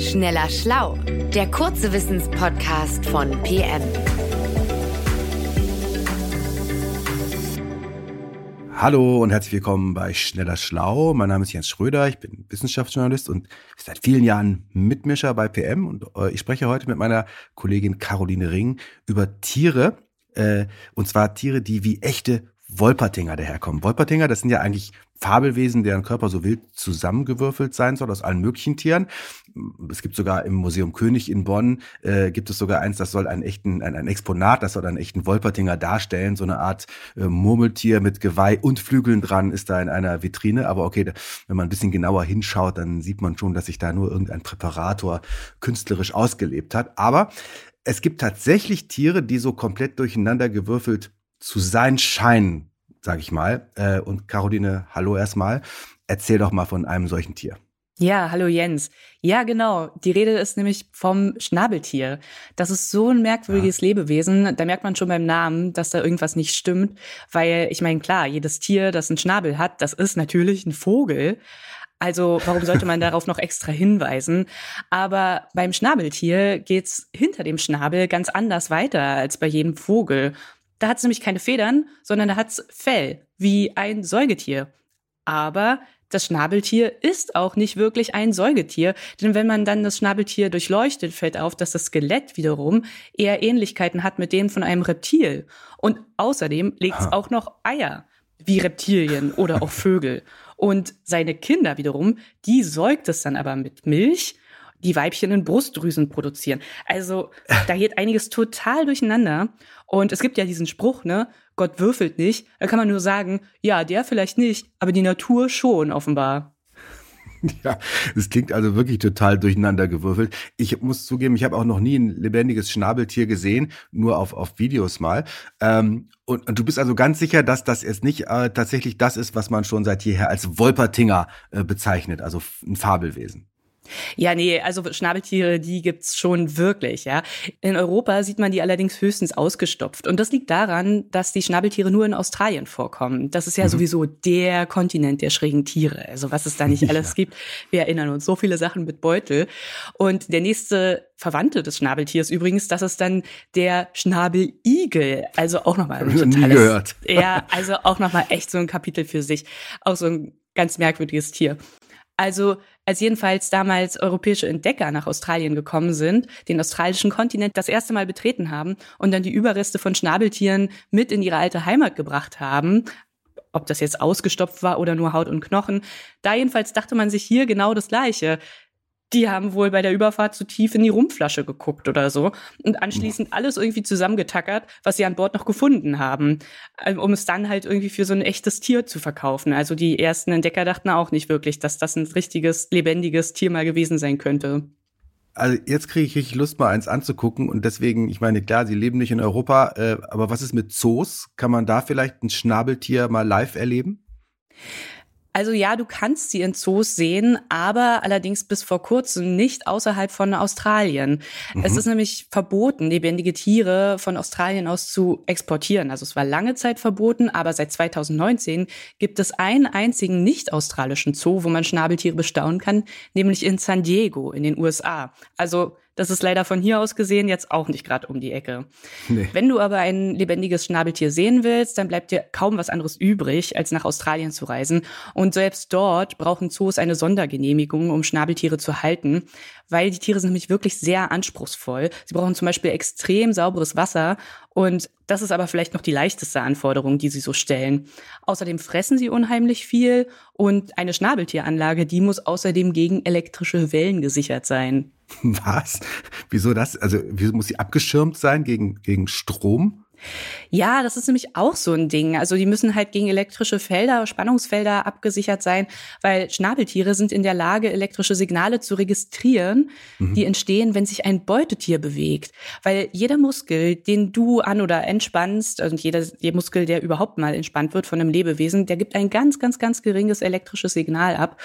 Schneller Schlau, der kurze Wissenspodcast von PM. Hallo und herzlich willkommen bei Schneller Schlau. Mein Name ist Jens Schröder, ich bin Wissenschaftsjournalist und seit vielen Jahren Mitmischer bei PM und äh, ich spreche heute mit meiner Kollegin Caroline Ring über Tiere, äh, und zwar Tiere, die wie echte Wolpertinger daherkommen. Wolpertinger, das sind ja eigentlich Fabelwesen, deren Körper so wild zusammengewürfelt sein soll aus allen möglichen Tieren. Es gibt sogar im Museum König in Bonn, äh, gibt es sogar eins, das soll einen echten, ein, ein Exponat, das soll einen echten Wolpertinger darstellen. So eine Art äh, Murmeltier mit Geweih und Flügeln dran ist da in einer Vitrine. Aber okay, da, wenn man ein bisschen genauer hinschaut, dann sieht man schon, dass sich da nur irgendein Präparator künstlerisch ausgelebt hat. Aber es gibt tatsächlich Tiere, die so komplett durcheinander gewürfelt zu sein scheinen, sage ich mal. Äh, und Caroline, hallo erstmal. Erzähl doch mal von einem solchen Tier. Ja, hallo Jens. Ja, genau. Die Rede ist nämlich vom Schnabeltier. Das ist so ein merkwürdiges ja. Lebewesen. Da merkt man schon beim Namen, dass da irgendwas nicht stimmt. Weil, ich meine, klar, jedes Tier, das einen Schnabel hat, das ist natürlich ein Vogel. Also warum sollte man darauf noch extra hinweisen? Aber beim Schnabeltier geht's hinter dem Schnabel ganz anders weiter als bei jedem Vogel. Da hat es nämlich keine Federn, sondern da hat es Fell, wie ein Säugetier. Aber das Schnabeltier ist auch nicht wirklich ein Säugetier, denn wenn man dann das Schnabeltier durchleuchtet, fällt auf, dass das Skelett wiederum eher Ähnlichkeiten hat mit dem von einem Reptil. Und außerdem legt es auch noch Eier, wie Reptilien oder auch Vögel. Und seine Kinder wiederum, die säugt es dann aber mit Milch die Weibchen in Brustdrüsen produzieren. Also da geht einiges total durcheinander. Und es gibt ja diesen Spruch, ne, Gott würfelt nicht. Da kann man nur sagen, ja, der vielleicht nicht, aber die Natur schon offenbar. Ja, es klingt also wirklich total durcheinander gewürfelt. Ich muss zugeben, ich habe auch noch nie ein lebendiges Schnabeltier gesehen, nur auf, auf Videos mal. Ähm, und, und, du bist also ganz sicher, dass das jetzt nicht äh, tatsächlich das ist, was man schon seit jeher als Wolpertinger äh, bezeichnet, also ein Fabelwesen. Ja, nee, also Schnabeltiere, die gibt's schon wirklich, ja. In Europa sieht man die allerdings höchstens ausgestopft. Und das liegt daran, dass die Schnabeltiere nur in Australien vorkommen. Das ist ja mhm. sowieso der Kontinent der schrägen Tiere. Also was es da nicht alles ja. gibt. Wir erinnern uns so viele Sachen mit Beutel. Und der nächste Verwandte des Schnabeltiers übrigens, das ist dann der Schnabeligel. Also auch nochmal ein totales, nie gehört. Ja, also auch nochmal echt so ein Kapitel für sich. Auch so ein ganz merkwürdiges Tier. Also als jedenfalls damals europäische Entdecker nach Australien gekommen sind, den australischen Kontinent das erste Mal betreten haben und dann die Überreste von Schnabeltieren mit in ihre alte Heimat gebracht haben, ob das jetzt ausgestopft war oder nur Haut und Knochen. Da jedenfalls dachte man sich hier genau das Gleiche die haben wohl bei der Überfahrt zu tief in die Rumpflasche geguckt oder so und anschließend alles irgendwie zusammengetackert, was sie an Bord noch gefunden haben, ähm, um es dann halt irgendwie für so ein echtes Tier zu verkaufen. Also die ersten Entdecker dachten auch nicht wirklich, dass das ein richtiges, lebendiges Tier mal gewesen sein könnte. Also jetzt kriege ich richtig Lust, mal eins anzugucken und deswegen, ich meine, klar, sie leben nicht in Europa, äh, aber was ist mit Zoos? Kann man da vielleicht ein Schnabeltier mal live erleben? Also ja, du kannst sie in Zoos sehen, aber allerdings bis vor kurzem nicht außerhalb von Australien. Mhm. Es ist nämlich verboten, lebendige Tiere von Australien aus zu exportieren. Also es war lange Zeit verboten, aber seit 2019 gibt es einen einzigen nicht-australischen Zoo, wo man Schnabeltiere bestaunen kann, nämlich in San Diego in den USA. Also das ist leider von hier aus gesehen jetzt auch nicht gerade um die Ecke. Nee. Wenn du aber ein lebendiges Schnabeltier sehen willst, dann bleibt dir kaum was anderes übrig, als nach Australien zu reisen. Und selbst dort brauchen Zoos eine Sondergenehmigung, um Schnabeltiere zu halten, weil die Tiere sind nämlich wirklich sehr anspruchsvoll. Sie brauchen zum Beispiel extrem sauberes Wasser und das ist aber vielleicht noch die leichteste Anforderung, die sie so stellen. Außerdem fressen sie unheimlich viel und eine Schnabeltieranlage, die muss außerdem gegen elektrische Wellen gesichert sein. Was? Wieso das? Also, wieso muss sie abgeschirmt sein gegen, gegen Strom? Ja, das ist nämlich auch so ein Ding. Also die müssen halt gegen elektrische Felder, Spannungsfelder abgesichert sein, weil Schnabeltiere sind in der Lage, elektrische Signale zu registrieren, mhm. die entstehen, wenn sich ein Beutetier bewegt. Weil jeder Muskel, den du an oder entspannst, und jeder, jeder Muskel, der überhaupt mal entspannt wird von einem Lebewesen, der gibt ein ganz, ganz, ganz geringes elektrisches Signal ab.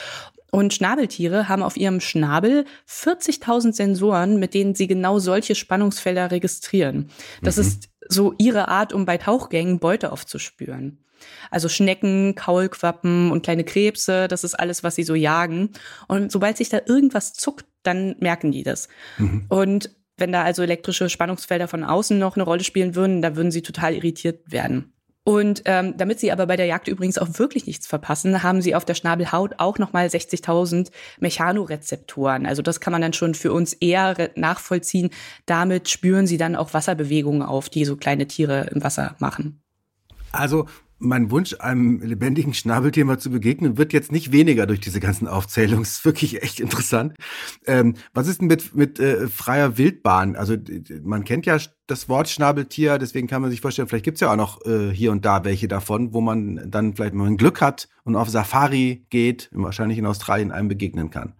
Und Schnabeltiere haben auf ihrem Schnabel 40.000 Sensoren, mit denen sie genau solche Spannungsfelder registrieren. Das mhm. ist so ihre Art, um bei Tauchgängen Beute aufzuspüren. Also Schnecken, Kaulquappen und kleine Krebse, das ist alles, was sie so jagen. Und sobald sich da irgendwas zuckt, dann merken die das. Mhm. Und wenn da also elektrische Spannungsfelder von außen noch eine Rolle spielen würden, da würden sie total irritiert werden. Und ähm, damit sie aber bei der Jagd übrigens auch wirklich nichts verpassen, haben sie auf der Schnabelhaut auch nochmal 60.000 Mechanorezeptoren. Also das kann man dann schon für uns eher nachvollziehen. Damit spüren sie dann auch Wasserbewegungen auf, die so kleine Tiere im Wasser machen. Also mein Wunsch, einem lebendigen Schnabeltier mal zu begegnen, wird jetzt nicht weniger durch diese ganzen Aufzählungen. Das ist wirklich echt interessant. Ähm, was ist denn mit, mit äh, freier Wildbahn? Also man kennt ja das Wort Schnabeltier, deswegen kann man sich vorstellen, vielleicht gibt's ja auch noch äh, hier und da welche davon, wo man dann vielleicht, wenn man Glück hat und auf Safari geht, wahrscheinlich in Australien einem begegnen kann.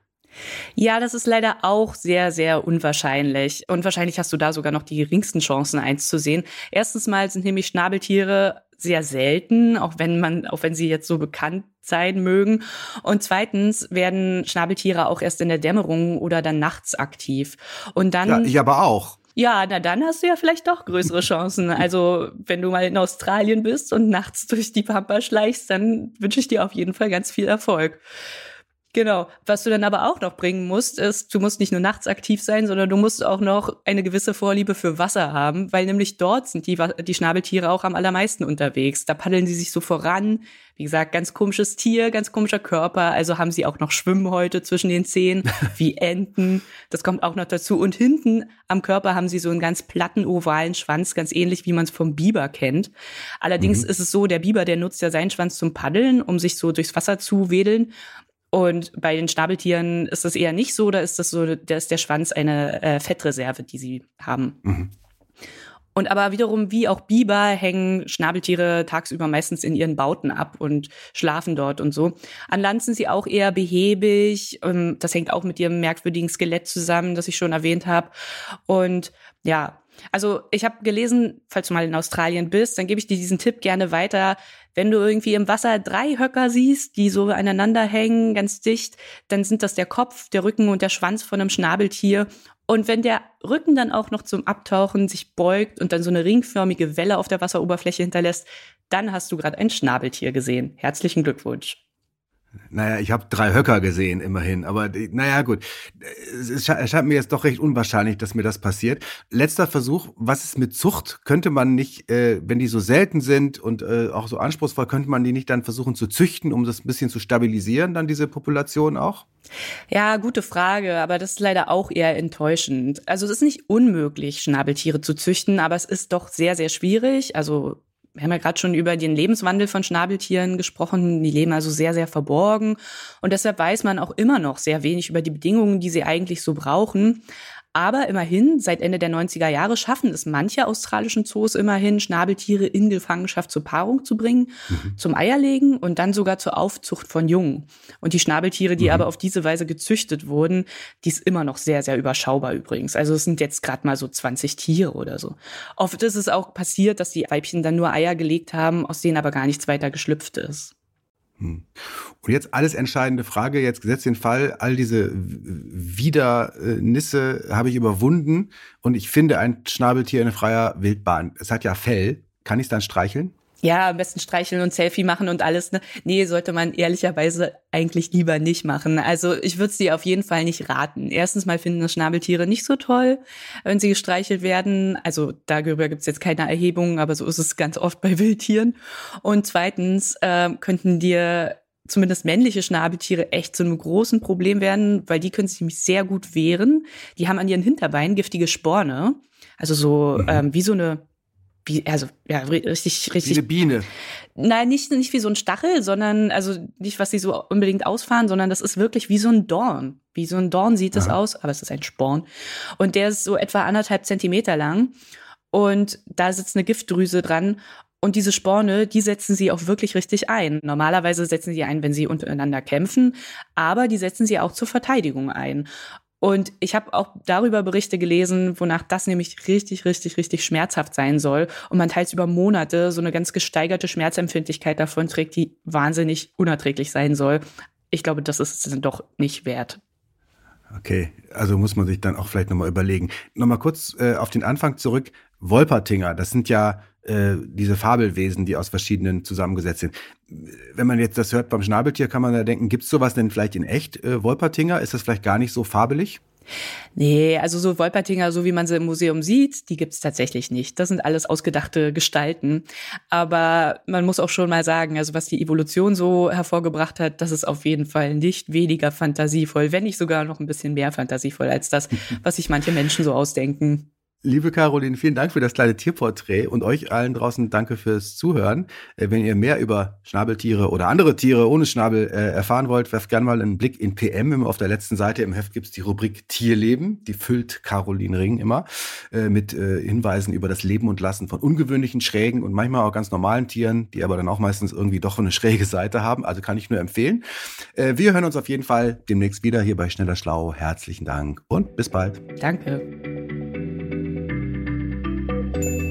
Ja, das ist leider auch sehr, sehr unwahrscheinlich. Und wahrscheinlich hast du da sogar noch die geringsten Chancen, eins zu sehen. Erstens mal sind nämlich Schnabeltiere sehr selten, auch wenn man, auch wenn sie jetzt so bekannt sein mögen. Und zweitens werden Schnabeltiere auch erst in der Dämmerung oder dann nachts aktiv. Und dann. Ja, ich aber auch. Ja, na dann hast du ja vielleicht doch größere Chancen. Also, wenn du mal in Australien bist und nachts durch die Pampa schleichst, dann wünsche ich dir auf jeden Fall ganz viel Erfolg. Genau. Was du dann aber auch noch bringen musst, ist, du musst nicht nur nachts aktiv sein, sondern du musst auch noch eine gewisse Vorliebe für Wasser haben, weil nämlich dort sind die, die Schnabeltiere auch am allermeisten unterwegs. Da paddeln sie sich so voran. Wie gesagt, ganz komisches Tier, ganz komischer Körper. Also haben sie auch noch Schwimmhäute zwischen den Zehen, wie Enten. Das kommt auch noch dazu. Und hinten am Körper haben sie so einen ganz platten, ovalen Schwanz, ganz ähnlich wie man es vom Biber kennt. Allerdings mhm. ist es so, der Biber, der nutzt ja seinen Schwanz zum Paddeln, um sich so durchs Wasser zu wedeln. Und bei den Schnabeltieren ist das eher nicht so, da ist das so, da ist der Schwanz eine äh, Fettreserve, die sie haben. Mhm. Und aber wiederum, wie auch Biber, hängen Schnabeltiere tagsüber meistens in ihren Bauten ab und schlafen dort und so. An Land sind sie auch eher behäbig. Ähm, das hängt auch mit ihrem merkwürdigen Skelett zusammen, das ich schon erwähnt habe. Und ja, also ich habe gelesen, falls du mal in Australien bist, dann gebe ich dir diesen Tipp gerne weiter. Wenn du irgendwie im Wasser drei Höcker siehst, die so aneinander hängen, ganz dicht, dann sind das der Kopf, der Rücken und der Schwanz von einem Schnabeltier. Und wenn der Rücken dann auch noch zum Abtauchen sich beugt und dann so eine ringförmige Welle auf der Wasseroberfläche hinterlässt, dann hast du gerade ein Schnabeltier gesehen. Herzlichen Glückwunsch. Naja, ich habe drei Höcker gesehen, immerhin. Aber naja, gut. Es erscheint mir jetzt doch recht unwahrscheinlich, dass mir das passiert. Letzter Versuch, was ist mit Zucht? Könnte man nicht, äh, wenn die so selten sind und äh, auch so anspruchsvoll, könnte man die nicht dann versuchen zu züchten, um das ein bisschen zu stabilisieren, dann diese Population auch? Ja, gute Frage, aber das ist leider auch eher enttäuschend. Also es ist nicht unmöglich, Schnabeltiere zu züchten, aber es ist doch sehr, sehr schwierig. Also wir haben ja gerade schon über den Lebenswandel von Schnabeltieren gesprochen. Die leben also sehr, sehr verborgen. Und deshalb weiß man auch immer noch sehr wenig über die Bedingungen, die sie eigentlich so brauchen. Aber immerhin, seit Ende der 90er Jahre schaffen es manche australischen Zoos immerhin, Schnabeltiere in Gefangenschaft zur Paarung zu bringen, mhm. zum Eierlegen und dann sogar zur Aufzucht von Jungen. Und die Schnabeltiere, die mhm. aber auf diese Weise gezüchtet wurden, die ist immer noch sehr, sehr überschaubar übrigens. Also es sind jetzt gerade mal so 20 Tiere oder so. Oft ist es auch passiert, dass die Weibchen dann nur Eier gelegt haben, aus denen aber gar nichts weiter geschlüpft ist. Hm. Und jetzt alles entscheidende Frage, jetzt gesetzt den Fall, all diese Widernisse habe ich überwunden und ich finde ein Schnabeltier in freier Wildbahn. Es hat ja Fell. Kann ich es dann streicheln? Ja, am besten streicheln und Selfie machen und alles. Ne? Nee, sollte man ehrlicherweise eigentlich lieber nicht machen. Also ich würde es dir auf jeden Fall nicht raten. Erstens mal finden das Schnabeltiere nicht so toll, wenn sie gestreichelt werden. Also darüber gibt es jetzt keine Erhebungen, aber so ist es ganz oft bei Wildtieren. Und zweitens äh, könnten dir zumindest männliche Schnabeltiere echt zu einem großen Problem werden, weil die können sich nämlich sehr gut wehren. Die haben an ihren Hinterbeinen giftige Sporne. Also so mhm. ähm, wie so eine also ja, richtig, richtig. Wie eine Biene. Nein, nicht, nicht wie so ein Stachel, sondern, also nicht, was sie so unbedingt ausfahren, sondern das ist wirklich wie so ein Dorn. Wie so ein Dorn sieht es aus, aber es ist ein Sporn. Und der ist so etwa anderthalb Zentimeter lang. Und da sitzt eine Giftdrüse dran. Und diese Sporne, die setzen sie auch wirklich richtig ein. Normalerweise setzen sie ein, wenn sie untereinander kämpfen, aber die setzen sie auch zur Verteidigung ein. Und ich habe auch darüber Berichte gelesen, wonach das nämlich richtig, richtig, richtig schmerzhaft sein soll. Und man teils über Monate so eine ganz gesteigerte Schmerzempfindlichkeit davon trägt, die wahnsinnig unerträglich sein soll. Ich glaube, das ist es dann doch nicht wert. Okay, also muss man sich dann auch vielleicht nochmal überlegen. Nochmal kurz äh, auf den Anfang zurück. Wolpertinger, das sind ja äh, diese Fabelwesen, die aus verschiedenen zusammengesetzt sind. Wenn man jetzt das hört beim Schnabeltier, kann man da denken, gibt's sowas denn vielleicht in echt, äh, Wolpertinger? Ist das vielleicht gar nicht so fabelig? Nee, also so Wolpertinger, so wie man sie im Museum sieht, die gibt's tatsächlich nicht. Das sind alles ausgedachte Gestalten. Aber man muss auch schon mal sagen, also was die Evolution so hervorgebracht hat, das ist auf jeden Fall nicht weniger fantasievoll, wenn nicht sogar noch ein bisschen mehr fantasievoll als das, was sich manche Menschen so ausdenken. Liebe Caroline, vielen Dank für das kleine Tierporträt und euch allen draußen danke fürs Zuhören. Äh, wenn ihr mehr über Schnabeltiere oder andere Tiere ohne Schnabel äh, erfahren wollt, werft gerne mal einen Blick in PM. Auf der letzten Seite im Heft gibt's die Rubrik Tierleben. Die füllt Caroline Ring immer äh, mit äh, Hinweisen über das Leben und Lassen von ungewöhnlichen, schrägen und manchmal auch ganz normalen Tieren, die aber dann auch meistens irgendwie doch eine schräge Seite haben. Also kann ich nur empfehlen. Äh, wir hören uns auf jeden Fall demnächst wieder hier bei Schneller Schlau. Herzlichen Dank und bis bald. Danke.